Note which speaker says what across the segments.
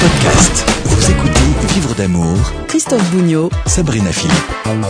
Speaker 1: Podcast. Vous écoutez Vivre d'amour.
Speaker 2: Christophe Bougnot.
Speaker 1: Sabrina Philippe.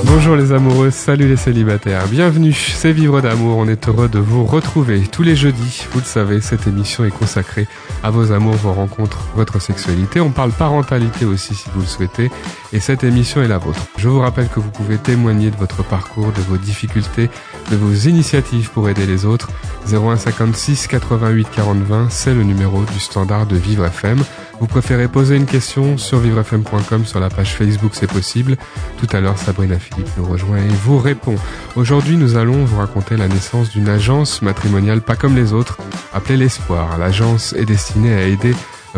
Speaker 3: Bonjour les amoureux, salut les célibataires. Bienvenue, c'est Vivre d'amour. On est heureux de vous retrouver tous les jeudis. Vous le savez, cette émission est consacrée à vos amours, vos rencontres, votre sexualité. On parle parentalité aussi si vous le souhaitez. Et cette émission est la vôtre. Je vous rappelle que vous pouvez témoigner de votre parcours, de vos difficultés, de vos initiatives pour aider les autres. 0156 88 40 20, c'est le numéro du standard de Vivre FM. Vous préférez poser une question sur vivrefm.com sur la page Facebook, c'est possible. Tout à l'heure, Sabrina Philippe nous rejoint et vous répond. Aujourd'hui, nous allons vous raconter la naissance d'une agence matrimoniale pas comme les autres, appelée l'Espoir. L'agence est destinée à aider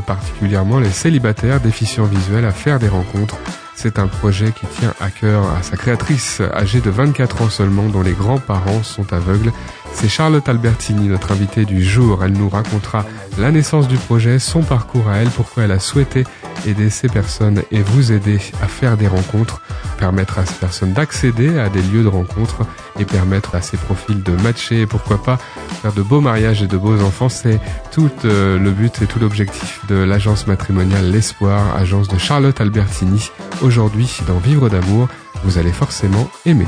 Speaker 3: particulièrement les célibataires déficients visuels à faire des rencontres c'est un projet qui tient à cœur à sa créatrice, âgée de 24 ans seulement, dont les grands-parents sont aveugles. C'est Charlotte Albertini, notre invitée du jour. Elle nous racontera la naissance du projet, son parcours à elle, pourquoi elle a souhaité aider ces personnes et vous aider à faire des rencontres, permettre à ces personnes d'accéder à des lieux de rencontre et permettre à ces profils de matcher et pourquoi pas faire de beaux mariages et de beaux enfants. C'est tout euh, le but et tout l'objectif de l'agence matrimoniale L'Espoir, agence de Charlotte Albertini. Aujourd'hui, dans Vivre d'amour, vous allez forcément aimer.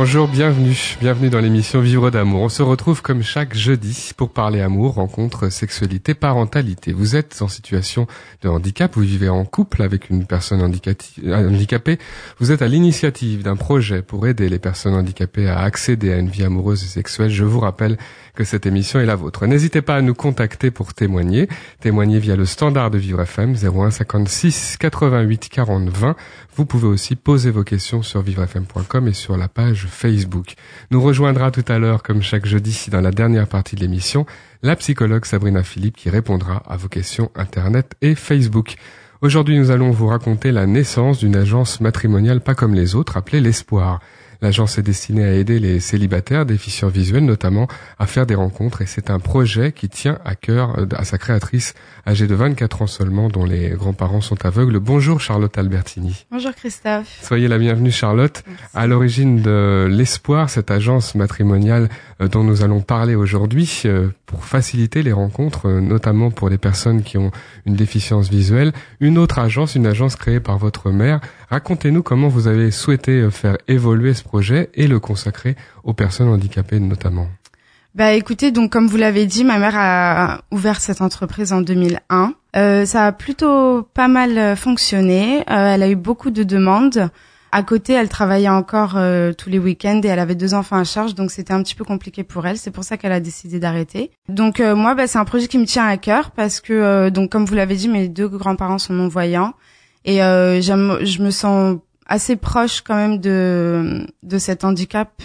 Speaker 3: Bonjour, bienvenue, bienvenue dans l'émission Vivre d'amour. On se retrouve comme chaque jeudi pour parler amour, rencontre, sexualité, parentalité. Vous êtes en situation de handicap, vous vivez en couple avec une personne handicapée, vous êtes à l'initiative d'un projet pour aider les personnes handicapées à accéder à une vie amoureuse et sexuelle. Je vous rappelle que cette émission est la vôtre. N'hésitez pas à nous contacter pour témoigner. Témoigner via le standard de Vivre FM 01 56 88 40 20. Vous pouvez aussi poser vos questions sur vivrefm.com et sur la page Facebook. Nous rejoindra tout à l'heure, comme chaque jeudi, dans la dernière partie de l'émission, la psychologue Sabrina Philippe qui répondra à vos questions Internet et Facebook. Aujourd'hui, nous allons vous raconter la naissance d'une agence matrimoniale pas comme les autres, appelée l'Espoir. L'agence est destinée à aider les célibataires déficients visuels notamment à faire des rencontres et c'est un projet qui tient à cœur euh, à sa créatrice âgée de 24 ans seulement dont les grands-parents sont aveugles. Bonjour Charlotte Albertini.
Speaker 4: Bonjour Christophe.
Speaker 3: Soyez la bienvenue Charlotte. À l'origine de l'Espoir, cette agence matrimoniale euh, dont nous allons parler aujourd'hui euh, pour faciliter les rencontres, notamment pour les personnes qui ont une déficience visuelle. Une autre agence, une agence créée par votre mère. Racontez-nous comment vous avez souhaité faire évoluer ce projet et le consacrer aux personnes handicapées notamment
Speaker 4: bah écoutez, donc comme vous l'avez dit, ma mère a ouvert cette entreprise en 2001. Euh, ça a plutôt pas mal euh, fonctionné. Euh, elle a eu beaucoup de demandes. À côté, elle travaillait encore euh, tous les week-ends et elle avait deux enfants à charge, donc c'était un petit peu compliqué pour elle. C'est pour ça qu'elle a décidé d'arrêter. Donc euh, moi, bah, c'est un projet qui me tient à cœur parce que, donc comme vous l'avez dit, mes deux grands-parents sont non-voyants et je me sens assez proche quand même de de cet handicap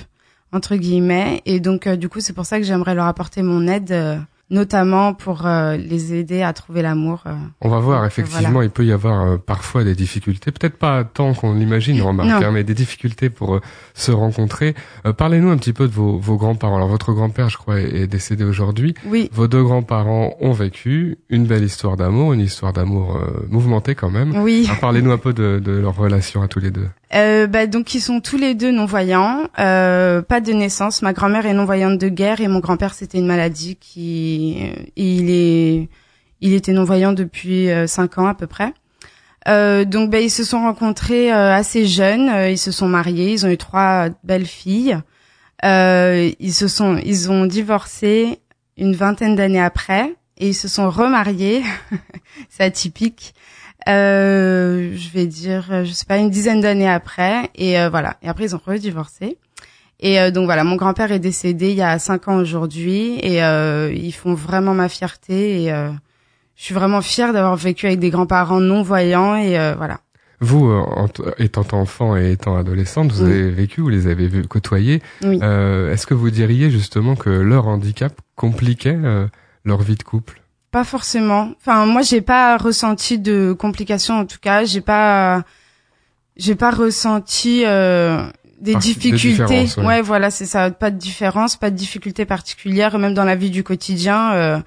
Speaker 4: entre guillemets. Et donc euh, du coup c'est pour ça que j'aimerais leur apporter mon aide euh, notamment pour euh, les aider à trouver l'amour. Euh.
Speaker 3: On va voir, effectivement, il peut y avoir euh, parfois des difficultés, peut-être pas tant qu'on l'imagine, remarque, hein, mais des difficultés pour se rencontrer. Parlez-nous un petit peu de vos, vos grands-parents. Alors, votre grand-père, je crois, est, décédé aujourd'hui.
Speaker 4: Oui.
Speaker 3: Vos deux grands-parents ont vécu une belle histoire d'amour, une histoire d'amour mouvementée quand même.
Speaker 4: Oui.
Speaker 3: Parlez-nous un peu de, de, leur relation à tous les deux.
Speaker 4: Euh, bah, donc ils sont tous les deux non-voyants, euh, pas de naissance. Ma grand-mère est non-voyante de guerre et mon grand-père c'était une maladie qui il est il était non-voyant depuis euh, cinq ans à peu près. Euh, donc bah, ils se sont rencontrés euh, assez jeunes, ils se sont mariés, ils ont eu trois belles filles. ils se sont ils ont divorcé une vingtaine d'années après et ils se sont remariés. C'est atypique euh, je vais dire, euh, je sais pas, une dizaine d'années après. Et euh, voilà. Et après, ils ont redivorcé. Et euh, donc voilà, mon grand-père est décédé il y a cinq ans aujourd'hui, et ils font vraiment ma fierté. Et je suis vraiment fière d'avoir vécu avec des grands-parents non voyants. Et voilà.
Speaker 3: Vous, étant enfant et étant adolescente, vous avez vécu, vous les avez côtoyés.
Speaker 4: Oui.
Speaker 3: Est-ce que vous diriez justement que leur handicap compliquait leur vie de couple?
Speaker 4: Pas forcément. Enfin, moi, j'ai pas ressenti de complications. En tout cas, j'ai pas, j'ai pas ressenti euh, des difficultés.
Speaker 3: ouais.
Speaker 4: voilà, c'est ça. Pas de différence, pas de difficultés particulières, même dans la vie du quotidien. Euh,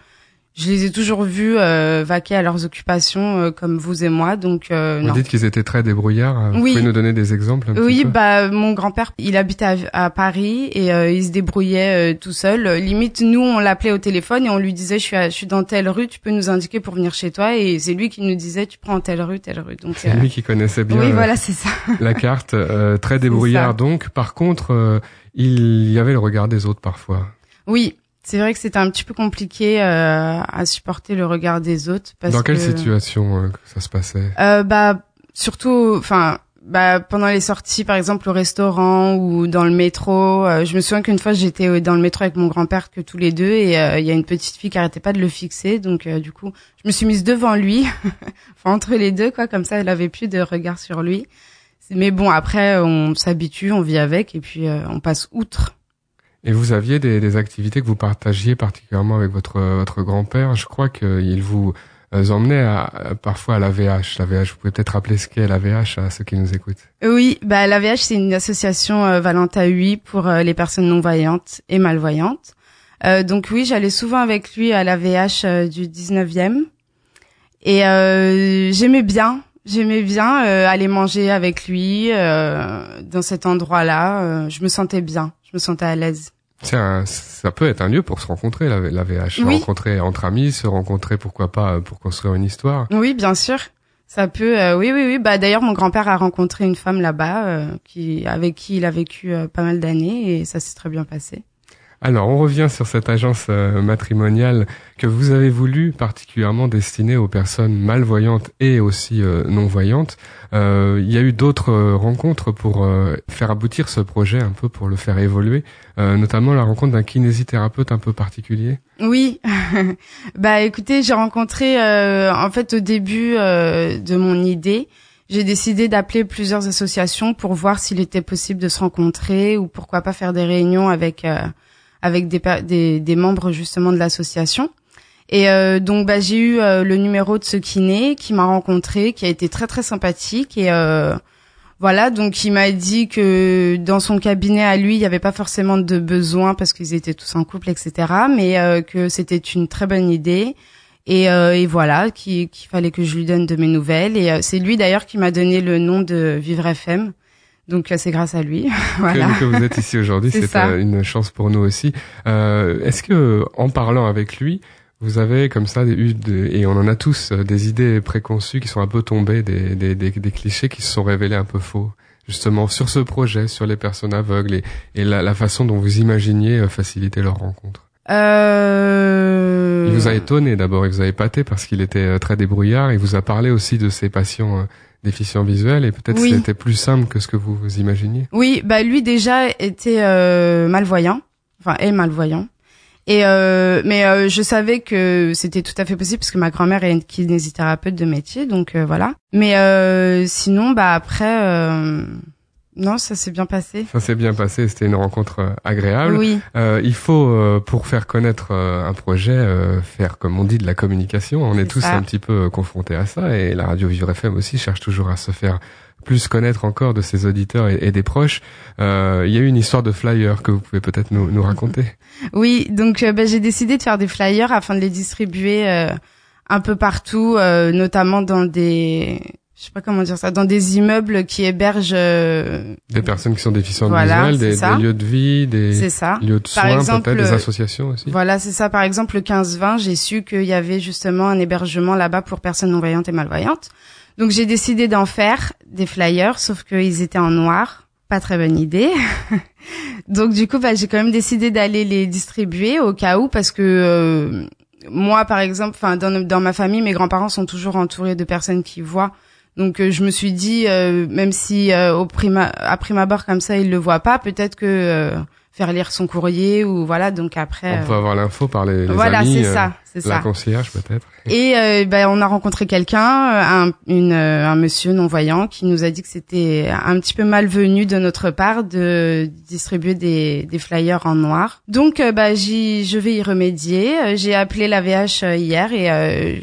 Speaker 4: je les ai toujours vus euh, vaquer à leurs occupations euh, comme vous et moi. Donc euh,
Speaker 3: Vous
Speaker 4: non.
Speaker 3: dites qu'ils étaient très débrouillards. Vous
Speaker 4: Oui.
Speaker 3: pouvez nous donner des exemples un petit
Speaker 4: Oui,
Speaker 3: peu?
Speaker 4: bah mon grand-père, il habitait à, à Paris et euh, il se débrouillait euh, tout seul. Euh, Limite, nous, on l'appelait au téléphone et on lui disait, je suis, à- je suis dans telle rue, tu peux nous indiquer pour venir chez toi. Et c'est lui qui nous disait, tu prends telle rue, telle rue. Donc
Speaker 3: C'est
Speaker 4: euh,
Speaker 3: lui qui connaissait bien
Speaker 4: oui,
Speaker 3: euh,
Speaker 4: voilà, c'est ça.
Speaker 3: la carte, euh, très débrouillard donc. Par contre, euh, il y avait le regard des autres parfois.
Speaker 4: Oui, c'est vrai que c'était un petit peu compliqué euh, à supporter le regard des autres. Parce
Speaker 3: Dans quelle
Speaker 4: que,
Speaker 3: situation euh, ça se passait?
Speaker 4: Euh, Bah surtout, enfin. Bah, pendant les sorties, par exemple au restaurant ou dans le métro, euh, je me souviens qu'une fois j'étais dans le métro avec mon grand-père que tous les deux et euh, il y a une petite fille qui arrêtait pas de le fixer, donc euh, du coup je me suis mise devant lui, enfin entre les deux quoi, comme ça elle avait plus de regard sur lui. Mais bon après on s'habitue, on vit avec et puis euh, on passe outre.
Speaker 3: Et vous aviez des, des activités que vous partagiez particulièrement avec votre votre grand-père. Je crois qu'il vous euh, emmenait à, parfois à la VH. La VH, vous pouvez peut-être rappeler ce qu'est la VH à ceux qui nous écoutent.
Speaker 4: Oui, bah la VH c'est une association euh, Valentin 8 pour euh, les personnes non voyantes et malvoyantes. Euh, donc oui, j'allais souvent avec lui à la VH euh, du 19e et j'aimais bien, j'aimais bien aller manger avec lui dans cet endroit-là. Je me sentais bien, je me sentais à l'aise.
Speaker 3: C'est un, ça peut être un lieu pour se rencontrer, la, la VH. Se rencontrer entre amis, se rencontrer, pourquoi pas, euh, pour construire une histoire.
Speaker 4: Oui, bien sûr. Ça peut, euh, oui, oui, oui. Bah d'ailleurs, mon grand-père a rencontré une femme là-bas, euh, qui, avec qui il a vécu euh, pas mal d'années, et ça s'est très bien passé.
Speaker 3: Alors, on revient sur cette agence euh, matrimoniale que vous avez voulu particulièrement destiner aux personnes malvoyantes et aussi euh, non-voyantes. Euh, il y a eu d'autres euh, rencontres pour faire aboutir ce projet, un peu pour le faire évoluer, notamment la rencontre d'un kinésithérapeute un peu particulier.
Speaker 4: Oui, bah écoutez, j'ai rencontré en fait au début de mon idée, j'ai décidé d'appeler plusieurs associations pour voir s'il était possible de se rencontrer ou pourquoi pas faire des réunions avec euh, avec des, des des membres justement de l'association. Et euh, donc bah j'ai eu euh, le numéro de ce kiné qui m'a rencontré, qui a été très très sympathique et euh, voilà, donc il m'a dit que dans son cabinet à lui, il n'y avait pas forcément de besoin parce qu'ils étaient tous en couple, etc. Mais euh, que c'était une très bonne idée. Et, euh, et voilà, qu'il qu'il fallait que je lui donne de mes nouvelles. Et euh, c'est lui d'ailleurs qui m'a donné le nom de Vivre FM. Donc euh, c'est grâce à lui. voilà.
Speaker 3: Que, que vous êtes ici aujourd'hui,
Speaker 4: C'est
Speaker 3: euh, une chance pour nous aussi. Euh, Est-ce que, en parlant avec lui, vous avez comme ça eu, de- et on en a tous, euh, des idées préconçues qui sont un peu tombées, des, des, des, des clichés qui se sont révélés un peu faux, justement sur ce projet, sur les personnes aveugles et, et la, la façon dont vous imaginiez faciliter leur rencontre?
Speaker 4: Euh...
Speaker 3: Il vous a étonné d'abord, il vous a épaté parce qu'il était très débrouillard. Il vous a parlé aussi de ses patients déficients visuels et peut-être
Speaker 4: Oui.
Speaker 3: c'était plus simple que ce que vous vous imaginiez.
Speaker 4: Oui, bah lui déjà était euh, malvoyant, enfin est malvoyant. Et euh, mais euh, je savais que c'était tout à fait possible parce que ma grand-mère est une kinésithérapeute de métier, donc euh, voilà. Mais euh, sinon, bah après, euh, non, ça s'est bien passé.
Speaker 3: Ça s'est bien passé, c'était une rencontre euh, agréable.
Speaker 4: Oui,
Speaker 3: Euh, il faut, euh, pour faire connaître euh, un projet, euh, faire, comme on dit, de la communication. On est, tous
Speaker 4: ça.
Speaker 3: un petit peu confrontés à ça et la radio Vivre FM aussi cherche toujours à se faire plus connaître encore de ses auditeurs et, et des proches. Euh, il y a eu une histoire de flyer que vous pouvez peut-être nous, nous raconter.
Speaker 4: oui. Donc bah, j'ai décidé de faire des flyers afin de les distribuer euh, un peu partout, euh, notamment dans des, je sais pas comment dire ça, dans des immeubles qui hébergent. euh,
Speaker 3: Des personnes qui sont déficientes
Speaker 4: Voilà,
Speaker 3: visuelles, des, lieux de vie, des
Speaker 4: ça.
Speaker 3: lieux de soins, peut-être des
Speaker 4: euh,
Speaker 3: associations aussi.
Speaker 4: Voilà, c'est ça. Par exemple, le 15-20, j'ai su qu'il y avait justement un hébergement là-bas pour personnes non-voyantes et malvoyantes. Donc j'ai décidé d'en faire des flyers, sauf qu'ils étaient en noir. Pas très bonne idée. Donc du coup, bah, j'ai quand même décidé d'aller les distribuer au cas où, parce que euh, moi, par exemple, enfin dans, dans ma famille, mes grands-parents sont toujours entourés de personnes qui voient. Donc euh, je me suis dit, euh, même si euh, au prima, à prime abord comme ça, ils le voient pas, peut-être que euh, faire lire son courrier ou voilà. Donc après,
Speaker 3: On peut avoir l'info par les, les
Speaker 4: voilà,
Speaker 3: amis,
Speaker 4: c'est
Speaker 3: euh,
Speaker 4: ça, c'est
Speaker 3: la
Speaker 4: ça.
Speaker 3: concierge peut-être.
Speaker 4: Et euh, ben, on a rencontré quelqu'un, euh, un, une, euh, un monsieur non voyant, qui nous a dit que c'était un petit peu malvenu de notre part de distribuer des, des flyers en noir. Donc, euh, bah, j'y, je vais y remédier. Euh, J'ai appelé la VH euh, hier et euh,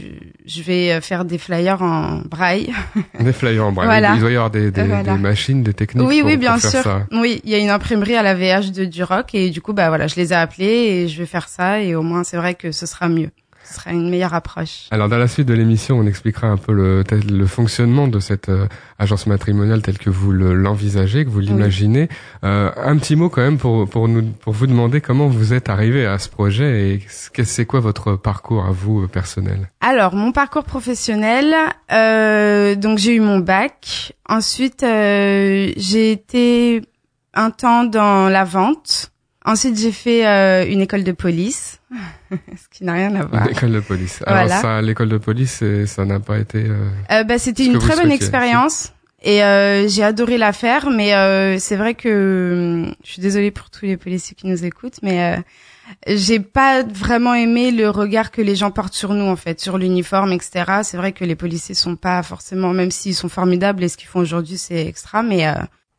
Speaker 4: je vais euh, faire des flyers en braille.
Speaker 3: Des flyers en braille.
Speaker 4: Voilà.
Speaker 3: Il doit y avoir des, des,
Speaker 4: Voilà.
Speaker 3: des machines, des techniques
Speaker 4: oui,
Speaker 3: pour,
Speaker 4: oui,
Speaker 3: pour
Speaker 4: bien
Speaker 3: faire
Speaker 4: sûr.
Speaker 3: ça.
Speaker 4: Oui, il y a une imprimerie à la VH de Duroc et du coup, bah voilà, je les ai appelés et je vais faire ça et au moins, c'est vrai que ce sera mieux. Ce serait une meilleure approche.
Speaker 3: Alors dans la suite de l'émission, on expliquera un peu le, le fonctionnement de cette euh, agence matrimoniale telle que vous l'envisagez, que vous l'imaginez. Euh, un petit mot quand même pour pour nous pour vous demander comment vous êtes arrivé à ce projet et c'est quoi votre parcours à vous euh, personnel?
Speaker 4: Alors mon parcours professionnel, donc j'ai eu mon bac. Ensuite j'ai été un temps dans la vente. Ensuite, j'ai fait euh, une école de police, ce qui n'a rien à voir.
Speaker 3: Une école de police. Alors ça, l'école de police, ça n'a pas été. Euh,
Speaker 4: euh, bah, c'était une très bonne expérience et euh, j'ai adoré la faire, mais euh, c'est vrai que je suis désolée pour tous les policiers qui nous écoutent, mais j'ai pas vraiment aimé le regard que les gens portent sur nous en fait, sur l'uniforme, etc. C'est vrai que les policiers sont pas forcément, même s'ils sont formidables et ce qu'ils font aujourd'hui c'est extra, mais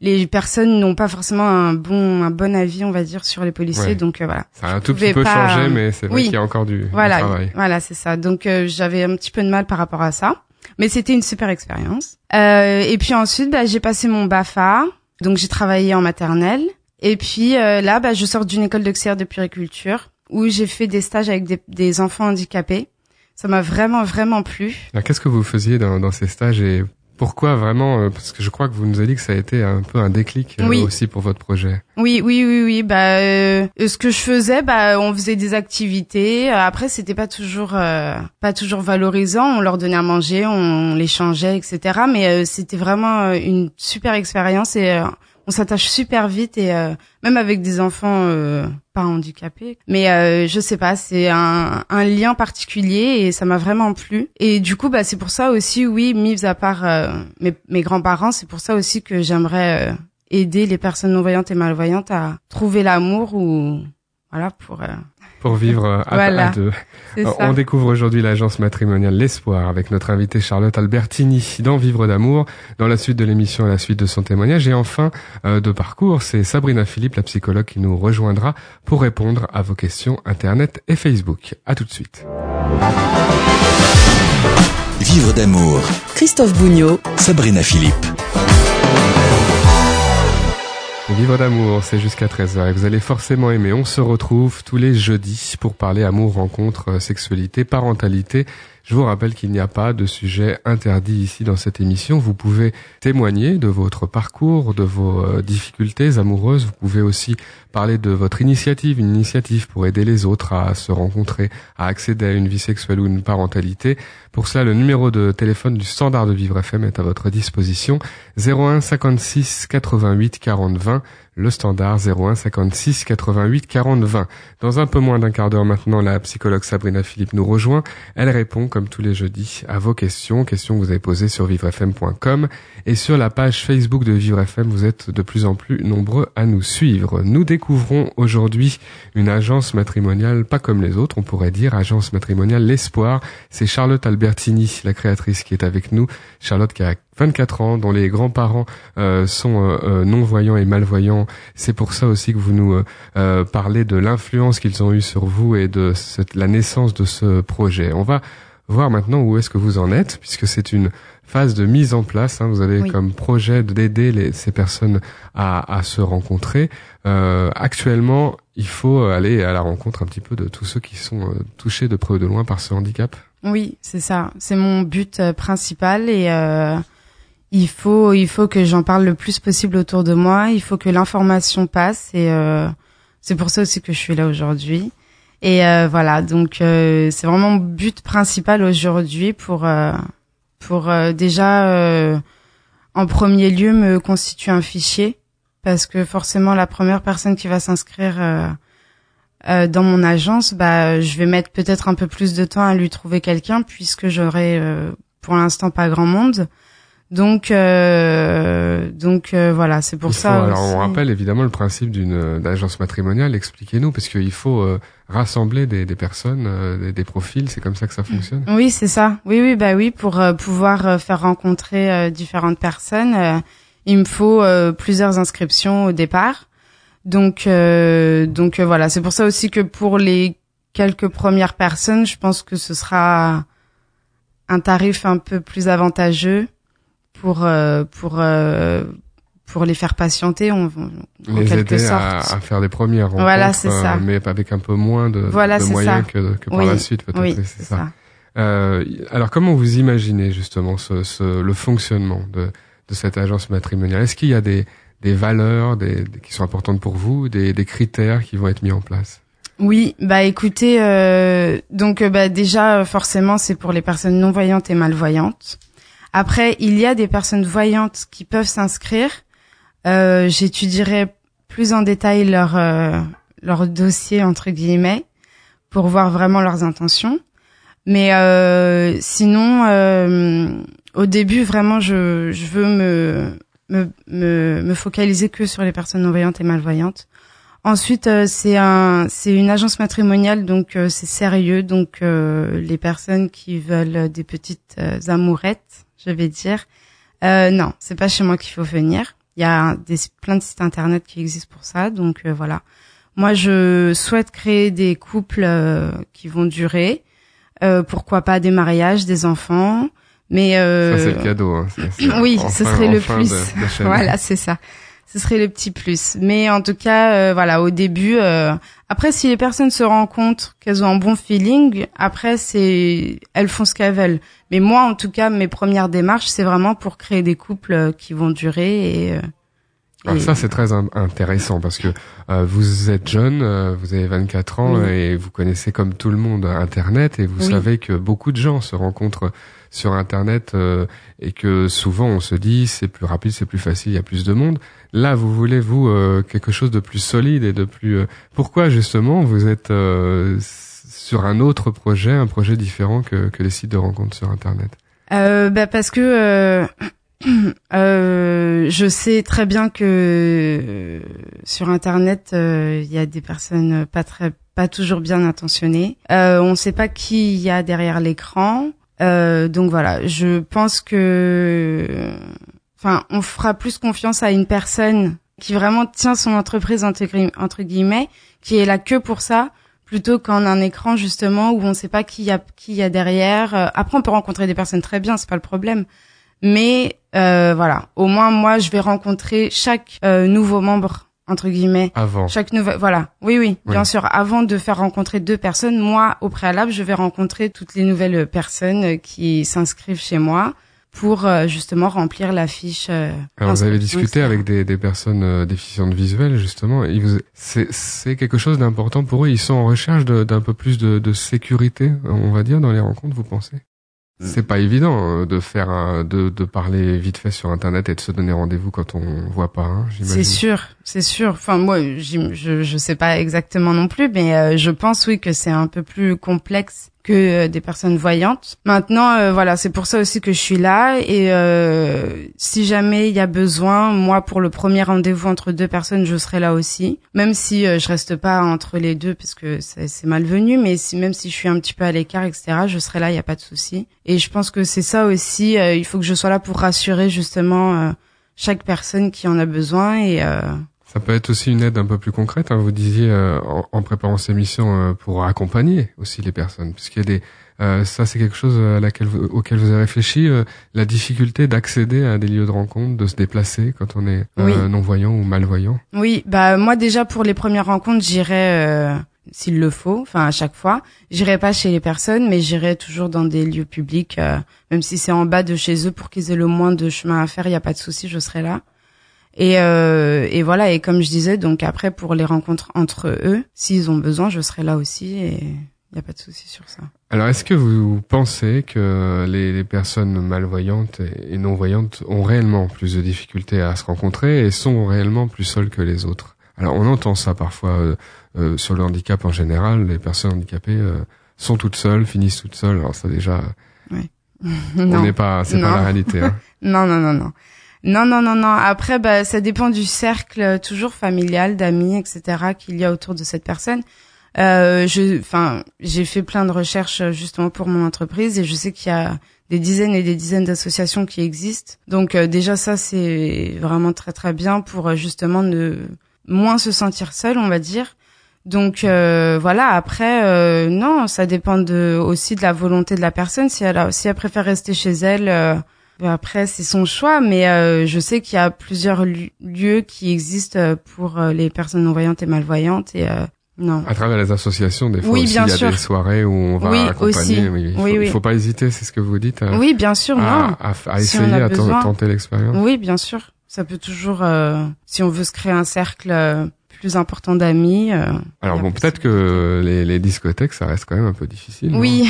Speaker 4: les personnes n'ont pas forcément un bon un bon avis on va dire sur les policiers donc euh, voilà.
Speaker 3: Ça a un tout petit peu changé mais c'est vrai qu'il y a encore du,
Speaker 4: voilà,
Speaker 3: travail.
Speaker 4: voilà c'est ça. Donc euh, j'avais un petit peu de mal par rapport à ça. Mais c'était une super expérience. Euh, et puis ensuite bah, j'ai passé mon Bafa donc j'ai travaillé en maternelle. Et puis euh, là bah, je sors d'une école d'auxiliaire de puriculture où j'ai fait des stages avec des, des enfants handicapés. Ça m'a vraiment vraiment plu.
Speaker 3: Qu'est-ce que vous faisiez dans, dans ces stages et pourquoi vraiment euh, Parce que je crois que vous nous avez dit que ça a été un peu un déclic euh, aussi pour votre projet.
Speaker 4: Oui, oui, oui, oui. Bah, euh, ce que je faisais, bah, on faisait des activités. Après, c'était pas toujours, pas toujours valorisant. On leur donnait à manger, on les changeait, etc. Mais c'était vraiment une super expérience et on s'attache super vite et euh, même avec des enfants euh, pas handicapés. Mais euh, je sais pas, c'est un, un, lien particulier et ça m'a vraiment plu. Et du coup, bah c'est pour ça aussi, oui, mis à part mes, mes grands-parents, c'est pour ça aussi que j'aimerais aider les personnes non voyantes et malvoyantes à trouver l'amour ou voilà pour
Speaker 3: pour vivre euh, à, deux. On découvre aujourd'hui l'agence matrimoniale L'Espoir avec notre invitée Charlotte Albertini dans Vivre d'amour. Dans la suite de l'émission, à la suite de son témoignage. Et enfin, euh, de parcours, c'est Sabrina Philippe, la psychologue, qui nous rejoindra pour répondre à vos questions Internet et Facebook. À tout de suite.
Speaker 1: Vivre d'amour.
Speaker 2: Christophe Bougnot.
Speaker 1: Sabrina Philippe.
Speaker 3: Vivre d'amour, c'est jusqu'à 13h et vous allez forcément aimer. On se retrouve tous les jeudis pour parler amour, rencontre, sexualité, parentalité je vous rappelle qu'il n'y a pas de sujet interdit ici dans cette émission. Vous pouvez témoigner de votre parcours, de vos euh, difficultés amoureuses. Vous pouvez aussi parler de votre initiative, une initiative pour aider les autres à se rencontrer, à accéder à une vie sexuelle ou une parentalité. Pour cela, le numéro de téléphone du standard de Vivre FM est à votre disposition. 01 56 88 40 20 le standard 01 56 88 40 20. Dans un peu moins d'un quart d'heure maintenant, la psychologue Sabrina Philippe nous rejoint. Elle répond, comme tous les jeudis, à vos questions, questions que vous avez posées sur vivrefm.com et sur la page Facebook de Vivre FM. Vous êtes de plus en plus nombreux à nous suivre. Nous découvrons aujourd'hui une agence matrimoniale pas comme les autres, on pourrait dire agence matrimoniale L'Espoir. C'est Charlotte Albertini, la créatrice, qui est avec nous. Charlotte qui a 24 ans, dont les grands-parents euh, sont euh, euh, non-voyants et malvoyants. C'est pour ça aussi que vous nous parlez de l'influence qu'ils ont eue sur vous et de la naissance de ce projet. On va voir maintenant où est-ce que vous en êtes, puisque c'est une phase de mise en place. Hein. vous avez comme projet d'aider ces personnes à, à, se rencontrer. actuellement, il faut aller à la rencontre un petit peu de tous ceux qui sont touchés de près ou de loin par ce handicap.
Speaker 4: Oui, c'est ça. C'est mon but principal et il faut il faut que j'en parle le plus possible autour de moi. Il faut que l'information passe et euh, c'est pour ça aussi que je suis là aujourd'hui. Et euh, voilà, donc euh, c'est vraiment mon but principal aujourd'hui pour euh, pour euh, déjà en premier lieu me constituer un fichier parce que forcément la première personne qui va s'inscrire dans mon agence, bah je vais mettre peut-être un peu plus de temps à lui trouver quelqu'un puisque j'aurai pour l'instant pas grand monde. Donc, euh, donc euh, voilà, c'est pour ça.
Speaker 3: alors on rappelle évidemment le principe d'une euh, agence matrimoniale. Expliquez-nous, parce qu'il faut euh, rassembler des, des personnes, des, des, profils. C'est comme ça que ça fonctionne.
Speaker 4: Oui, c'est ça. Oui, oui, bah oui, pour pouvoir faire rencontrer différentes personnes, il me faut plusieurs inscriptions au départ. Donc, donc voilà, c'est pour ça aussi que pour les quelques premières personnes, je pense que ce sera un tarif un peu plus avantageux pour euh, pour euh, pour les faire patienter, on,
Speaker 3: en les quelque aider sorte. À, à, faire des premières rencontres,
Speaker 4: voilà, c'est ça.
Speaker 3: mais avec un peu moins de, de moyens que, que, par la suite peut-être.
Speaker 4: Oui, c'est ça. ça.
Speaker 3: Euh, alors comment vous imaginez justement ce, ce, le fonctionnement de, de cette agence matrimoniale? Est-ce qu'il y a des, des valeurs des, qui sont importantes pour vous, des, des critères qui vont être mis en place?
Speaker 4: Oui, bah écoutez, euh, donc euh, bah déjà forcément c'est pour les personnes non voyantes et malvoyantes. Après, il y a des personnes voyantes qui peuvent s'inscrire. Euh, J'étudierai plus en détail leur euh, leur dossier entre guillemets pour voir vraiment leurs intentions. Mais euh, sinon, euh, au début, vraiment, je, je veux me, me, me, me focaliser que sur les personnes non voyantes et malvoyantes Ensuite, euh, c'est un, c'est une agence matrimoniale, donc euh, c'est sérieux. Donc les personnes qui veulent des petites amourettes, je vais dire, non, c'est pas chez moi qu'il faut venir. Il y a des, plein de sites internet qui existent pour ça, donc voilà. Moi, je souhaite créer des couples qui vont durer. pourquoi pas des mariages, des enfants. Mais
Speaker 3: ça c'est le cadeau. Hein.
Speaker 4: oui, ce serait le plus. voilà, c'est ça ce serait le petit plus. Mais en tout cas, euh, voilà, au début, euh, après, si les personnes se rendent compte qu'elles ont un bon feeling, après, c'est, elles font ce qu'elles veulent. Mais moi, en tout cas, mes premières démarches, c'est vraiment pour créer des couples euh, qui vont durer et.
Speaker 3: Alors ça c'est très intéressant parce que vous êtes jeune, vous avez 24 ans et vous connaissez comme tout le monde Internet et vous savez que beaucoup de gens se rencontrent sur Internet euh, et que souvent on se dit c'est plus rapide, c'est plus facile, il y a plus de monde. Là, vous voulez vous euh, quelque chose de plus solide et de plus. Euh, pourquoi justement vous êtes sur un autre projet, un projet différent que, que les sites de rencontres sur Internet?
Speaker 4: Bah parce que je sais très bien que sur Internet il y a des personnes pas très pas toujours bien intentionnées. on ne sait pas qui il y a derrière l'écran. Euh, donc voilà, je pense que, enfin, on fera plus confiance à une personne qui vraiment tient son entreprise entre, guillemets, qui est là que pour ça, plutôt qu'en un écran justement où on ne sait pas qui y a qui y a derrière. Euh, après, on peut rencontrer des personnes très bien, c'est pas le problème. Mais euh, voilà, au moins moi, je vais rencontrer chaque euh, nouveau membre entre guillemets.
Speaker 3: Avant.
Speaker 4: Chaque nouvelle, voilà. Oui, oui, bien sûr. Avant de faire rencontrer deux personnes, moi, au préalable, je vais rencontrer toutes les nouvelles personnes qui s'inscrivent chez moi pour euh, justement remplir la fiche. Euh,
Speaker 3: Alors, vous avez discuté avec des, des personnes euh, déficientes visuelles, justement. C'est quelque chose d'important pour eux. Ils sont en recherche d'un peu plus de, de sécurité, on va dire, dans les rencontres, vous pensez? Mm. C'est pas évident euh, de faire de, de parler vite fait sur internet et de se donner rendez-vous quand on voit pas. Hein,
Speaker 4: c'est sûr, c'est sûr. Enfin moi, je je sais pas exactement non plus, mais euh, je pense oui que c'est un peu plus complexe que euh, des personnes voyantes. Maintenant, euh, voilà, c'est pour ça aussi que je suis là. Et euh, si jamais il y a besoin, moi, pour le premier rendez-vous entre deux personnes, je serai là aussi. Même si je reste pas entre les deux, parce que c'est malvenu, mais si, même si je suis un petit peu à l'écart, etc., je serai là, il n'y a pas de souci. Et je pense que c'est ça aussi. il faut que je sois là pour rassurer justement chaque personne qui en a besoin et
Speaker 3: ça peut être aussi une aide un peu plus concrète. Hein. Vous disiez euh, en, préparant ces missions euh, pour accompagner aussi les personnes, puisqu'il y a des euh, ça c'est quelque chose à laquelle auquel vous avez réfléchi, la difficulté d'accéder à des lieux de rencontre, de se déplacer quand on est non voyant ou malvoyant?
Speaker 4: Oui, bah moi déjà pour les premières rencontres, j'irai s'il le faut, enfin à chaque fois, j'irai pas chez les personnes, mais j'irai toujours dans des lieux publics, même si c'est en bas de chez eux pour qu'ils aient le moins de chemin à faire, il y a pas de souci, je serai là. Et, euh, et voilà, et comme je disais, donc après pour les rencontres entre eux, s'ils ont besoin, je serai là aussi et il n'y a pas de souci sur ça.
Speaker 3: Alors est-ce que vous pensez que les, les personnes malvoyantes et non-voyantes ont réellement plus de difficultés à se rencontrer et sont réellement plus seules que les autres? Alors on entend ça parfois euh, euh, sur le handicap en général, les personnes handicapées euh, sont toutes seules, finissent toutes seules. Alors ça déjà,
Speaker 4: oui.
Speaker 3: on n'est pas, c'est pas la réalité. Hein.
Speaker 4: non, non, non, non. Non, non, non, non. Après, bah, ça dépend du cercle euh, toujours familial, d'amis, etc. qu'il y a autour de cette personne. Euh, je, enfin, j'ai fait plein de recherches euh, justement pour mon entreprise et je sais qu'il y a des dizaines et des dizaines d'associations qui existent. Donc euh, déjà ça c'est vraiment très très bien pour justement ne moins se sentir seul, on va dire. Donc voilà. Après, non, ça dépend de, aussi de la volonté de la personne. Si elle, si elle préfère rester chez elle Après, c'est son choix, mais euh, je sais qu'il y a plusieurs lieux qui existent pour les personnes non-voyantes et malvoyantes et non.
Speaker 3: À travers les associations, des fois
Speaker 4: oui,
Speaker 3: aussi,
Speaker 4: bien
Speaker 3: il y
Speaker 4: a
Speaker 3: des soirées où on va
Speaker 4: oui,
Speaker 3: accompagner.
Speaker 4: Aussi.
Speaker 3: il, faut,
Speaker 4: oui,
Speaker 3: il faut pas hésiter, c'est ce que vous dites. À,
Speaker 4: oui, bien sûr.
Speaker 3: À, à essayer, à tenter l'expérience.
Speaker 4: Oui, bien sûr. Ça peut toujours, euh, si on veut se créer un cercle euh, plus important d'amis. Euh,
Speaker 3: Alors bon, peut-être que les, les, discothèques, ça reste quand même un peu difficile.
Speaker 4: Oui,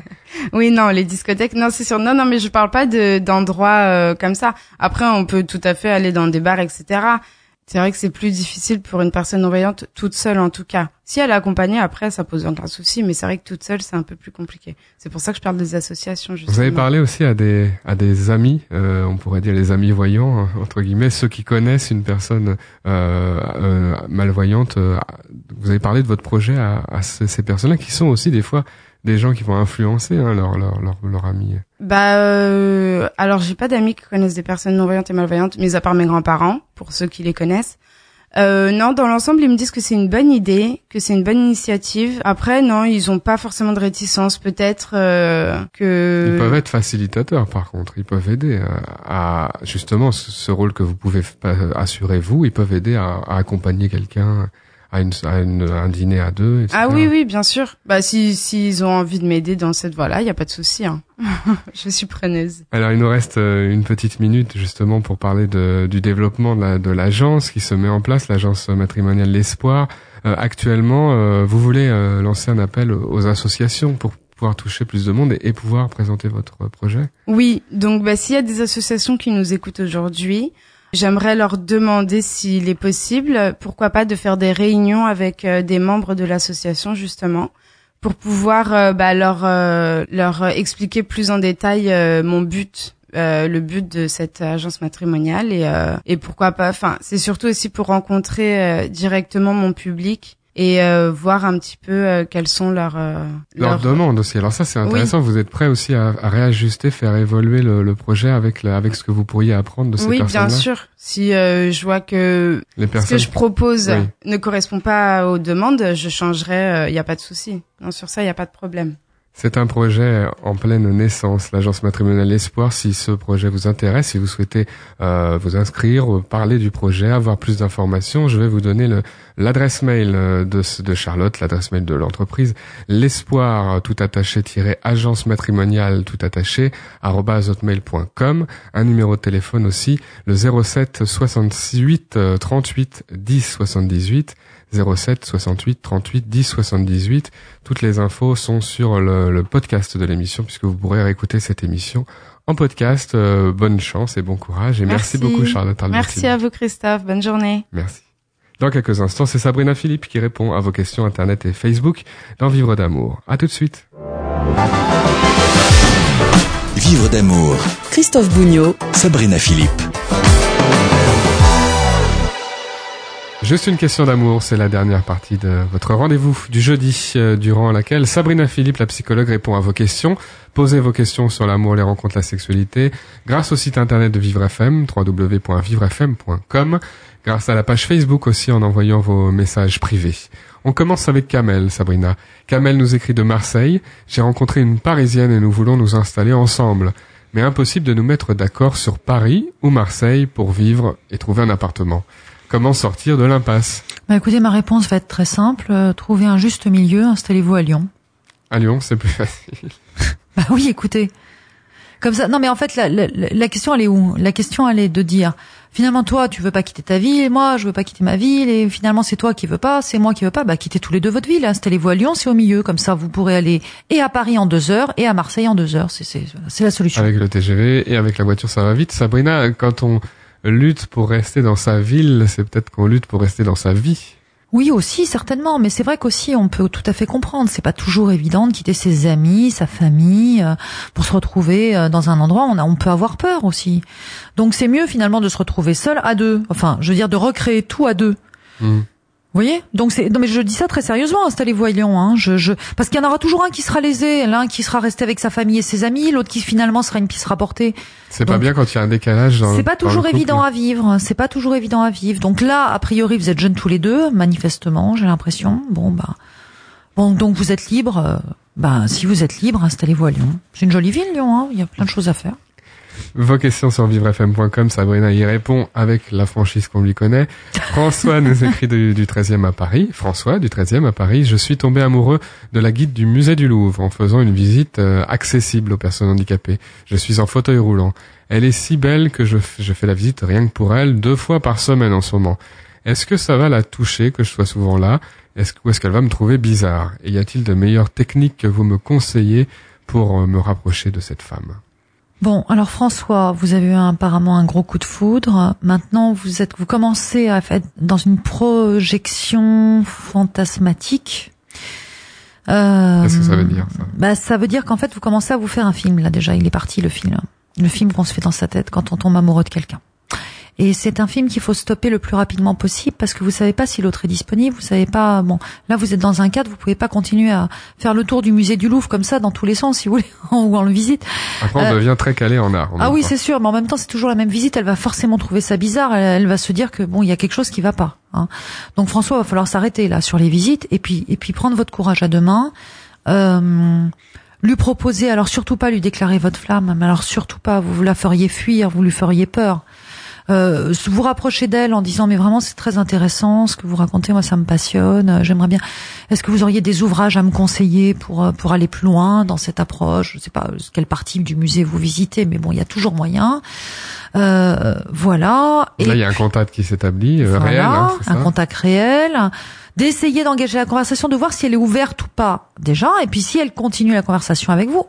Speaker 4: oui, non, les discothèques, non, c'est sûr. Non, non, mais je parle pas de d'endroits euh, comme ça. Après, on peut tout à fait aller dans des bars, etc. C'est vrai que c'est plus difficile pour une personne non-voyante toute seule en tout cas. Si elle est accompagnée après, ça pose aucun souci, mais c'est vrai que toute seule c'est un peu plus compliqué. C'est pour ça que je parle des associations. Justement.
Speaker 3: Vous avez parlé aussi à des à des amis, euh, on pourrait dire les amis voyants hein, entre guillemets, ceux qui connaissent une personne euh, euh, malvoyante. Euh, vous avez parlé de votre projet à, à ces personnes-là qui sont aussi des fois des gens qui vont influencer hein, leur, leur, leur, leur ami
Speaker 4: Bah, euh, alors j'ai pas d'amis qui connaissent des personnes non-voyantes et malvoyantes, mais à part mes grands-parents, pour ceux qui les connaissent. Euh, non, dans l'ensemble, ils me disent que c'est une bonne idée, que c'est une bonne initiative. Après, non, ils ont pas forcément de réticence. Peut-être euh, que
Speaker 3: ils peuvent être facilitateurs. Par contre, ils peuvent aider à, à justement ce, rôle que vous pouvez assurer vous. Ils peuvent aider à, à accompagner quelqu'un à, une, à une, un dîner à deux. Etc.
Speaker 4: Ah oui, oui, bien sûr. Bah si s'ils ont envie de m'aider dans cette voie-là, il y a pas de souci. Hein. je suis preneuse.
Speaker 3: Alors il nous reste euh, une petite minute justement pour parler de, du développement de l'agence qui se met en place, l'agence matrimoniale L'Espoir. Euh, actuellement, euh, vous voulez euh, lancer un appel aux associations pour pouvoir toucher plus de monde et, et pouvoir présenter votre projet?
Speaker 4: Oui, donc bah, s'il y a des associations qui nous écoutent aujourd'hui, J'aimerais leur demander s'il est possible, pourquoi pas, de faire des réunions avec euh, des membres de l'association justement, pour pouvoir euh, bah, leur euh, leur expliquer plus en détail mon but. le but de cette agence matrimoniale et, et pourquoi pas enfin c'est surtout aussi pour rencontrer directement mon public et euh, voir un petit peu euh, quelles sont leurs euh,
Speaker 3: leurs demandes aussi. Alors ça c'est intéressant. Vous êtes prêt aussi à, à, réajuster, faire évoluer le, le projet avec avec ce que vous pourriez apprendre de ces
Speaker 4: oui,
Speaker 3: personnes-là.
Speaker 4: Oui, bien sûr. Si je vois que
Speaker 3: Les
Speaker 4: ce que je propose ne correspond pas aux demandes, je changerai. Il n'y a pas de souci. Non, sur ça, il n'y a pas de problème.
Speaker 3: C'est un projet en pleine naissance, l'agence matrimoniale Espoir. Si ce projet vous intéresse, si vous souhaitez euh, vous inscrire, parler du projet, avoir plus d'informations, je vais vous donner l'adresse mail euh, de, de Charlotte, l'adresse mail de l'entreprise, l'espoir tout attaché agence matrimoniale tout attaché hotmail.com, un numéro de téléphone aussi, le 07 68 38 10 78 07 68 38 10 78. Toutes les infos sont sur le, le podcast de l'émission puisque vous pourrez réécouter cette émission en podcast. Euh, bonne chance et bon courage et merci, merci beaucoup Charlotte
Speaker 4: Merci à vous Christophe, bonne journée.
Speaker 3: Merci. Dans quelques instants, c'est Sabrina Philippe qui répond à vos questions internet et Facebook dans Vivre d'amour. À tout de suite.
Speaker 1: Vivre d'amour.
Speaker 2: Christophe Bougnot.
Speaker 1: Sabrina Philippe.
Speaker 3: Juste une question d'amour, c'est la dernière partie de votre rendez-vous du jeudi, euh, durant laquelle Sabrina Philippe, la psychologue, répond à vos questions. Posez vos questions sur l'amour, les rencontres, la sexualité, grâce au site internet de Vivre FM, www.vivrefm.com, grâce à la page Facebook aussi en envoyant vos messages privés. On commence avec Kamel, Sabrina. Kamel nous écrit de Marseille. J'ai rencontré une Parisienne et nous voulons nous installer ensemble. Mais impossible de nous mettre d'accord sur Paris ou Marseille pour vivre et trouver un appartement. Comment sortir de l'impasse
Speaker 5: bah Écoutez, ma réponse va être très simple. Euh, trouvez un juste milieu, installez-vous à Lyon.
Speaker 3: À Lyon, c'est plus facile.
Speaker 5: bah oui, écoutez. Comme ça. Non, mais en fait, la, la, la, question, elle est où? La question, elle est de dire, finalement, toi, tu veux pas quitter ta ville, et moi, je veux pas quitter ma ville, et finalement, c'est toi qui veux pas, c'est moi qui veux pas. Bah, quittez tous les deux votre ville. Installez-vous à Lyon, c'est au milieu. Comme ça, vous pourrez aller et à Paris en deux heures, et à Marseille en deux heures. C'est, c'est, c'est la solution.
Speaker 3: Avec le TGV et avec la voiture, ça va vite. Sabrina, quand on lutte pour rester dans sa ville, c'est peut-être qu'on lutte pour rester dans sa vie.
Speaker 5: Oui aussi certainement, mais c'est vrai qu'aussi on peut tout à fait comprendre. C'est pas toujours évident de quitter ses amis, sa famille, euh, pour se retrouver euh, dans un endroit où on, a, on peut avoir peur aussi. Donc c'est mieux finalement de se retrouver seul à deux. Enfin, je veux dire de recréer tout à deux. Mmh. Vous voyez? Donc c'est non mais je dis ça très sérieusement, installez-vous à Lyon hein. Je, je parce qu'il y en aura toujours un qui sera lésé, l'un qui sera resté avec sa famille et ses amis, l'autre qui finalement sera une piste rapportée.
Speaker 3: C'est pas bien quand il y a un décalage
Speaker 5: C'est pas toujours évident à vivre, c'est pas toujours évident à vivre. Donc là, a priori, vous êtes jeunes tous les deux, manifestement, j'ai l'impression. Bon bah Bon donc vous êtes libre, bah si vous êtes libre, installez-vous à Lyon. C'est une jolie ville Lyon hein, il y a plein de choses à faire.
Speaker 3: Vos questions sur vivrefm.com, Sabrina y répond avec la franchise qu'on lui connaît. François nous écrit du, du 13e à Paris. François du 13e à Paris, je suis tombé amoureux de la guide du musée du Louvre en faisant une visite euh, accessible aux personnes handicapées. Je suis en fauteuil roulant. Elle est si belle que je, fais la visite rien que pour elle deux fois par semaine en ce moment. Est-ce que ça va la toucher que je sois souvent là? Est-ce, Ou est-ce qu'elle va me trouver bizarre? Y a-t-il de meilleures techniques que vous me conseillez pour euh, me rapprocher de cette femme?
Speaker 5: Bon, alors François, vous avez eu apparemment un gros coup de foudre. Maintenant, vous êtes, vous commencez à être dans une projection fantasmatique.
Speaker 3: Euh, Qu'est-ce que ça veut dire ça?
Speaker 5: bah, ça veut dire qu'en fait, vous commencez à vous faire un film là déjà. Il est parti le film, le film qu'on se fait dans sa tête quand on tombe amoureux de quelqu'un. Et c'est un film qu'il faut stopper le plus rapidement possible parce que vous savez pas si l'autre est disponible, vous savez pas. Bon, là vous êtes dans un cadre, vous pouvez pas continuer à faire le tour du musée du Louvre comme ça dans tous les sens si vous voulez ou en le visite.
Speaker 3: Après on euh, devient très calé en art.
Speaker 5: ah oui c'est sûr, mais en même temps c'est toujours la même visite. Elle va forcément trouver ça bizarre. Elle, va se dire que bon il y a quelque chose qui va pas. Hein. Donc François va falloir s'arrêter là sur les visites et puis et puis prendre votre courage à deux mains. Euh, lui proposer, alors surtout pas lui déclarer votre flamme, mais alors surtout pas, vous, vous la feriez fuir, vous lui feriez peur euh, vous rapprocher d'elle en disant mais vraiment c'est très intéressant ce que vous racontez, moi ça me passionne, euh, j'aimerais bien. Est-ce que vous auriez des ouvrages à me conseiller pour euh, pour aller plus loin dans cette approche? Je sais pas quelle partie du musée vous visitez, mais bon il y a toujours moyen. Euh, voilà.
Speaker 3: Et Là il y a un contact qui s'établit euh, réel, hein,
Speaker 5: un contact réel d'essayer d'engager la conversation, de voir si elle est ouverte ou pas déjà, et puis si elle continue la conversation avec vous,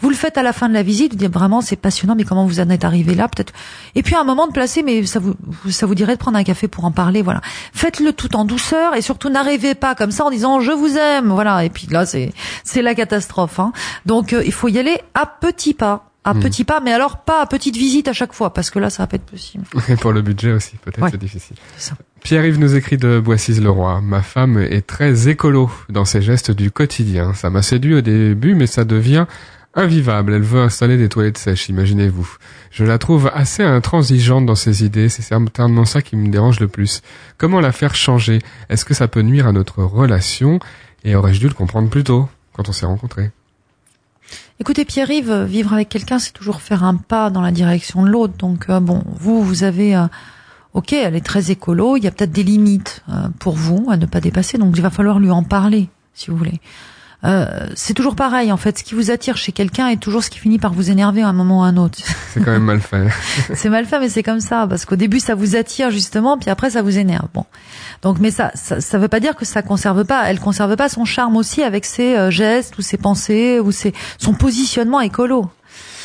Speaker 5: vous le faites à la fin de la visite, vous dites vraiment c'est passionnant, mais comment vous en êtes arrivé là peut-être. Et puis à un moment de placer, mais ça vous ça vous dirait de prendre un café pour en parler, voilà. Faites-le tout en douceur et surtout n'arrivez pas comme ça en disant je vous aime, voilà. Et puis là c'est c'est la catastrophe. Hein. Donc euh, il faut y aller à petits pas à hmm. petits pas, mais alors pas à petite visite à chaque fois, parce que là, ça va pas être possible.
Speaker 3: Et pour le budget aussi, peut-être c'est difficile. Pierre-Yves nous écrit de Boissy-le-Roi. Ma femme est très écolo dans ses gestes du quotidien. Ça m'a séduit au début, mais ça devient invivable. Elle veut installer des toilettes sèches, imaginez-vous. Je la trouve assez intransigeante dans ses idées, c'est certainement ça qui me dérange le plus. Comment la faire changer? Est-ce que ça peut nuire à notre relation? Et aurais-je dû le comprendre plus tôt, quand on s'est rencontrés?
Speaker 5: Écoutez Pierre-Yves, vivre avec quelqu'un, c'est toujours faire un pas dans la direction de l'autre. Donc euh, bon, vous, vous avez... Euh, ok, elle est très écolo, il y a peut-être des limites euh, pour vous à ne pas dépasser, donc il va falloir lui en parler, si vous voulez. Euh, c'est toujours pareil en fait. Ce qui vous attire chez quelqu'un est toujours ce qui finit par vous énerver à un moment ou à un autre.
Speaker 3: C'est quand même mal fait.
Speaker 5: c'est mal fait, mais c'est comme ça parce qu'au début ça vous attire justement, puis après ça vous énerve. Bon, donc mais ça, ça, ça veut pas dire que ça conserve pas. Elle conserve pas son charme aussi avec ses euh, gestes ou ses pensées ou ses son positionnement écolo.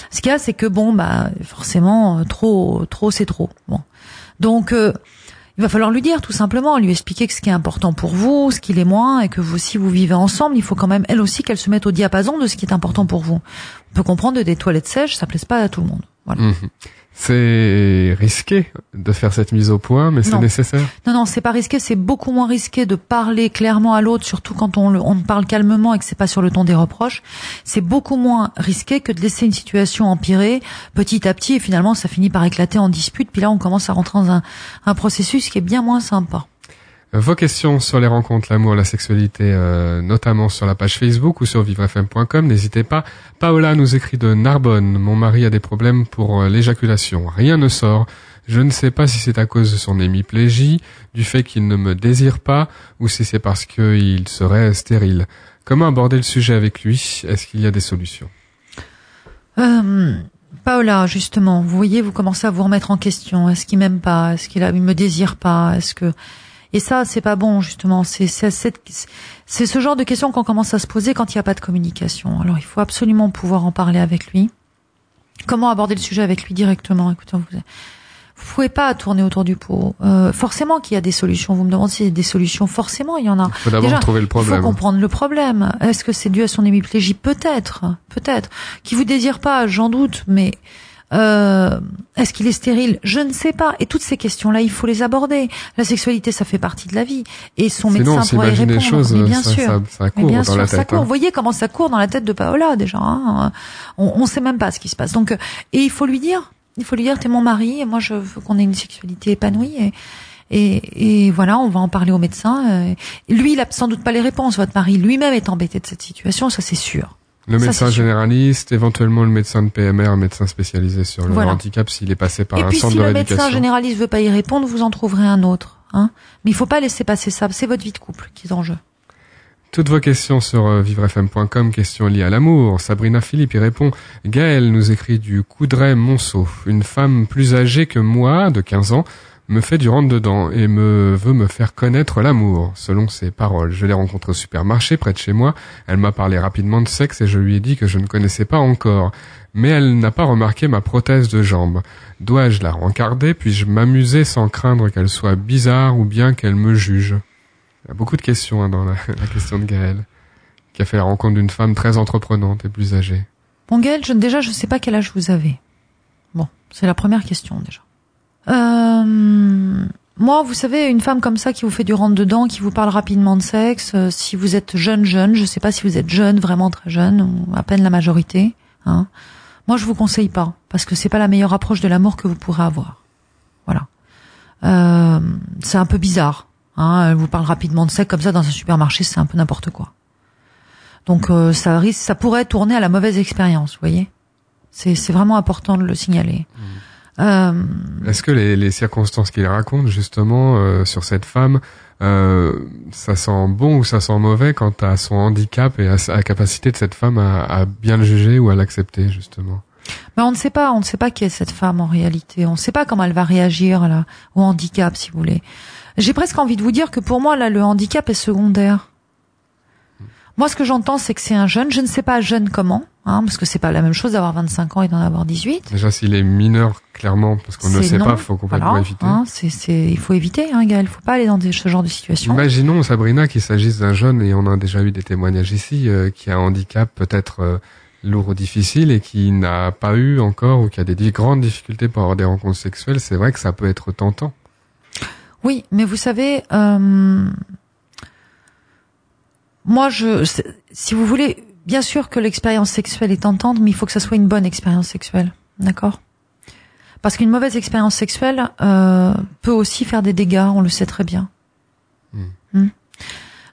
Speaker 5: Ce qu'il y a, c'est que bon, bah forcément, euh, trop, trop, c'est trop. Bon, donc il va falloir lui dire tout simplement, lui expliquer que ce qui est important pour vous, ce qu'il est moins, et que vous, si vous vivez ensemble, il faut quand même elle aussi qu'elle se mette au diapason de ce qui est important pour vous. On peut comprendre que des toilettes sèches, ça plaise pas à tout le monde. Voilà.
Speaker 3: Mhm. C'est risqué de faire cette mise au point, mais c'est nécessaire.
Speaker 5: Non, non, c'est pas risqué. C'est beaucoup moins risqué de parler clairement à l'autre, surtout quand on, on parle calmement et que c'est pas sur le ton des reproches. C'est beaucoup moins risqué que de laisser une situation empirer petit à petit et finalement ça finit par éclater en dispute. Puis là, on commence à rentrer dans un, un processus qui est bien moins sympa.
Speaker 3: Vos questions sur les rencontres, l'amour, la sexualité, euh, notamment sur la page Facebook ou sur vivrefm.com, n'hésitez pas. Paola nous écrit de Narbonne. Mon mari a des problèmes pour euh, l'éjaculation. Rien ne sort. Je ne sais pas si c'est à cause de son hémiplégie, du fait qu'il ne me désire pas, ou si c'est parce qu'il serait stérile. Comment aborder le sujet avec lui? Est-ce qu'il y a des solutions?
Speaker 5: Euh, Paola, justement, vous voyez, vous commencez à vous remettre en question. Est-ce qu'il m'aime pas? Est-ce qu'il me désire pas? Est-ce que et ça, c'est pas bon justement. C'est c'est ce genre de questions qu'on commence à se poser quand il n'y a pas de communication. Alors, il faut absolument pouvoir en parler avec lui. Comment aborder le sujet avec lui directement? Écoutez, vous, vous pouvez pas tourner autour du pot. Euh, forcément qu'il y a des solutions. Vous me demandez s'il y a des solutions. Forcément, il y en a.
Speaker 3: Il faut d'abord trouver le problème.
Speaker 5: Il faut comprendre le problème. Est-ce que c'est dû à son hémiplégie? Peut-être, peut-être. Qui vous désire pas, j'en doute, mais euh, Est-ce qu'il est stérile? Je ne sais pas. Et toutes ces questions-là, il faut les aborder. La sexualité, ça fait partie de la vie. Et son médecin pourrait y répondre.
Speaker 3: Choses,
Speaker 5: mais bien
Speaker 3: ça,
Speaker 5: sûr.
Speaker 3: Ça, court
Speaker 5: bien
Speaker 3: dans
Speaker 5: sûr,
Speaker 3: la
Speaker 5: ça
Speaker 3: tête.
Speaker 5: Court.
Speaker 3: Hein.
Speaker 5: Vous voyez comment ça court dans la tête de Paola déjà. Hein on ne sait même pas ce qui se passe. Donc, et il faut lui dire, il faut lui dire, t'es mon mari, et moi je veux qu'on ait une sexualité épanouie. Et, et, et, voilà, on va en parler au médecin. Lui, il a sans doute pas les réponses. Votre mari lui-même est embêté de cette situation, ça c'est sûr.
Speaker 3: Le médecin généraliste, éventuellement le médecin de PMR, un médecin spécialisé sur le
Speaker 5: Voilà.
Speaker 3: handicap s'il est passé par
Speaker 5: Et
Speaker 3: un
Speaker 5: puis
Speaker 3: centre
Speaker 5: si
Speaker 3: de
Speaker 5: le médecin
Speaker 3: rééducation.
Speaker 5: généraliste veut pas y répondre, vous en trouverez un autre. Hein Mais il faut pas laisser passer ça. C'est votre vie de couple qui est en jeu.
Speaker 3: Toutes vos questions sur euh, vivrefm.com, questions liées à l'amour. Sabrina Philippe y répond. Gaëlle nous écrit du Coudray Monceau. Une femme plus âgée que moi, de 15 ans, me fait du rentre-dedans et me veut me faire connaître l'amour, selon ses paroles. Je l'ai rencontrée au supermarché près de chez moi. Elle m'a parlé rapidement de sexe et je lui ai dit que je ne connaissais pas encore. Mais elle n'a pas remarqué ma prothèse de jambe. Dois-je la rencarder? Puis-je m'amuser sans craindre qu'elle soit bizarre ou bien qu'elle me juge? Il y a beaucoup de questions hein, dans la, question de Gaël, qui a fait la rencontre d'une femme très entreprenante et plus âgée.
Speaker 5: Bon Gaël, je, déjà je sais pas quel âge vous avez. Bon, c'est la première question déjà. Euh, moi, vous savez, une femme comme ça qui vous fait du rentre dedans, qui vous parle rapidement de sexe, euh, si vous êtes jeune jeune, je sais pas si vous êtes jeune, vraiment très jeune, ou à peine la majorité, hein. Moi, je vous conseille pas, parce que c'est pas la meilleure approche de l'amour que vous pourrez avoir. Voilà. Euh, c'est un peu bizarre. Hein, elle vous parle rapidement de sexe comme ça dans un supermarché, c'est un peu n'importe quoi. Donc euh, ça risque, ça pourrait tourner à la mauvaise expérience, vous voyez. C'est c'est vraiment important de le signaler. Euh,
Speaker 3: Est-ce que les, les circonstances qu'il raconte justement euh, sur cette femme, euh, ça sent bon ou ça sent mauvais quant à son handicap et à la capacité de cette femme à, à bien le juger ou à l'accepter justement?
Speaker 5: Mais on ne sait pas, on ne sait pas qui est cette femme en réalité. On ne sait pas comment elle va réagir là, au handicap, si vous voulez. J'ai presque envie de vous dire que pour moi là, le handicap est secondaire. Moi, ce que j'entends, c'est que c'est un jeune. Je ne sais pas jeune comment, hein, parce que c'est pas la même chose d'avoir 25 ans et d'en avoir 18.
Speaker 3: Déjà s'il est mineur clairement parce qu'on ne le sait
Speaker 5: non.
Speaker 3: pas, faut complètement
Speaker 5: Voilà,
Speaker 3: éviter.
Speaker 5: hein, c'est, c'est, il faut éviter, hein, Gaël. Il faut pas aller dans des, ce genre de situation.
Speaker 3: Imaginons Sabrina qu'il s'agisse d'un jeune et on a déjà eu des témoignages ici euh, qui a un handicap peut-être euh, lourd ou difficile et qui n'a pas eu encore ou qui a des grandes difficultés pour avoir des rencontres sexuelles, c'est vrai que ça peut être tentant.
Speaker 5: Oui, mais vous savez, euh, moi, je, si vous voulez, bien sûr que l'expérience sexuelle est tentante, mais il faut que ça soit une bonne expérience sexuelle, d'accord? Parce qu'une mauvaise expérience sexuelle euh, peut aussi faire des dégâts, on le sait très bien.
Speaker 3: Hmm.
Speaker 5: Hmm.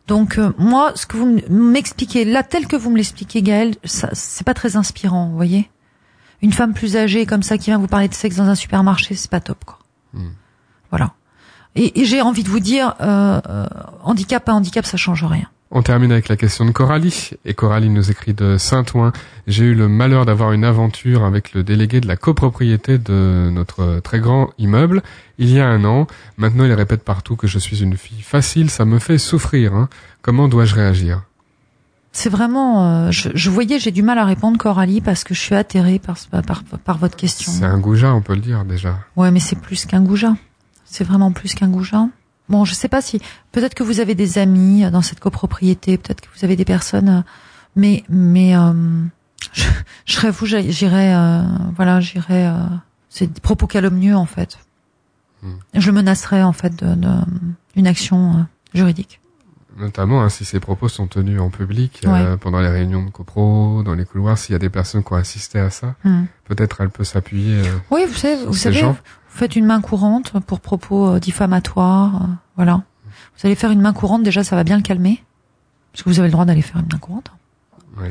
Speaker 5: Donc euh, moi, ce que vous m'expliquez là, tel que vous me l'expliquez, Gaël, c'est pas très inspirant, vous voyez? Une femme plus âgée comme ça qui vient vous parler de sexe dans un supermarché, c'est pas top, quoi.
Speaker 3: Hmm.
Speaker 5: Voilà. Et, et j'ai envie de vous dire, euh, euh, handicap à handicap, ça change rien.
Speaker 3: On termine avec la question de Coralie. Et Coralie nous écrit de Saint-Ouen. J'ai eu le malheur d'avoir une aventure avec le délégué de la copropriété de notre très grand immeuble il y a un an. Maintenant, il répète partout que je suis une fille facile. Ça me fait souffrir. hein. Comment dois-je réagir?
Speaker 5: C'est vraiment, euh, je, je voyais, j'ai du mal à répondre, Coralie, parce que je suis atterrée par, par, par, par votre question.
Speaker 3: C'est un goujat, on peut le dire déjà.
Speaker 5: Ouais, mais c'est plus qu'un goujat. C'est vraiment plus qu'un goujat. Bon, je sais pas si peut-être que vous avez des amis euh, dans cette copropriété, peut-être que vous avez des personnes, euh, mais mais euh, je, je serais vous, j'irais, euh, voilà, j'irais. euh, c'est des propos calomnieux en fait.
Speaker 3: Hmm.
Speaker 5: Je menacerais en fait de, de une action euh, juridique.
Speaker 3: Notamment hein, si ces propos sont tenus en public, pendant les réunions de copro, dans les couloirs, s'il y a des personnes qui ont assisté à ça,
Speaker 5: Hmm.
Speaker 3: peut-être elle peut s'appuyer.
Speaker 5: Oui, vous savez, vous savez,
Speaker 3: gens.
Speaker 5: Vous faites une main courante pour propos euh, diffamatoires, euh, voilà. Vous allez faire une main courante, déjà, ça va bien le calmer, parce que vous avez le droit d'aller faire une main courante.
Speaker 3: oui.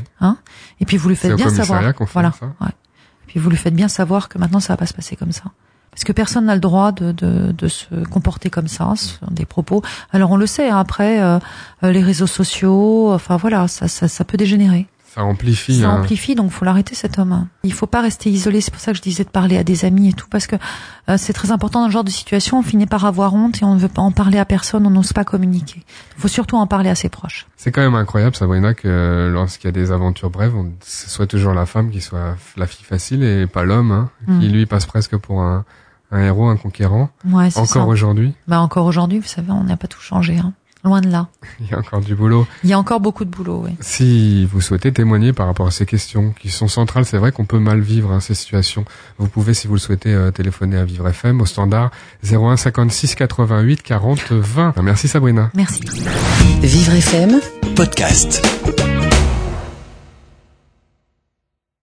Speaker 5: Et puis vous lui faites bien savoir, voilà.
Speaker 3: ça.
Speaker 5: Ouais. Et puis vous lui faites bien savoir que maintenant ça va pas se passer comme ça, parce que personne n'a le droit de, de, de se comporter comme ça, des propos. Alors on le sait, hein, après euh, euh, les réseaux sociaux, enfin voilà, ça, ça, ça peut dégénérer.
Speaker 3: Ça amplifie.
Speaker 5: Ça
Speaker 3: hein.
Speaker 5: amplifie, donc faut l'arrêter cet homme. Il faut pas rester isolé. C'est pour ça que je disais de parler à des amis et tout, parce que euh, c'est très important dans ce genre de situation. On finit par avoir honte et on ne veut pas en parler à personne. On n'ose pas communiquer. Il faut surtout en parler à ses proches.
Speaker 3: C'est quand même incroyable, Sabrina, que lorsqu'il y a des aventures brèves, on, ce soit toujours la femme qui soit la fille facile et pas l'homme, hein, qui
Speaker 5: Mm.
Speaker 3: lui passe presque pour un, un héros, un conquérant.
Speaker 5: Ouais.
Speaker 3: Encore aujourd'hui,
Speaker 5: Bah encore aujourd'hui, vous savez, on n'a pas tout changé. Hein. Loin de là.
Speaker 3: il y a encore du boulot.
Speaker 5: Il y a encore beaucoup de boulot. Oui.
Speaker 3: Si vous souhaitez témoigner par rapport à ces questions qui sont centrales, c'est vrai qu'on peut mal vivre hein, ces situations. Vous pouvez, si vous le souhaitez, euh, téléphoner à Vivre FM au standard 01 56 88 40 20. Merci Sabrina.
Speaker 5: Merci.
Speaker 1: Vivre FM podcast.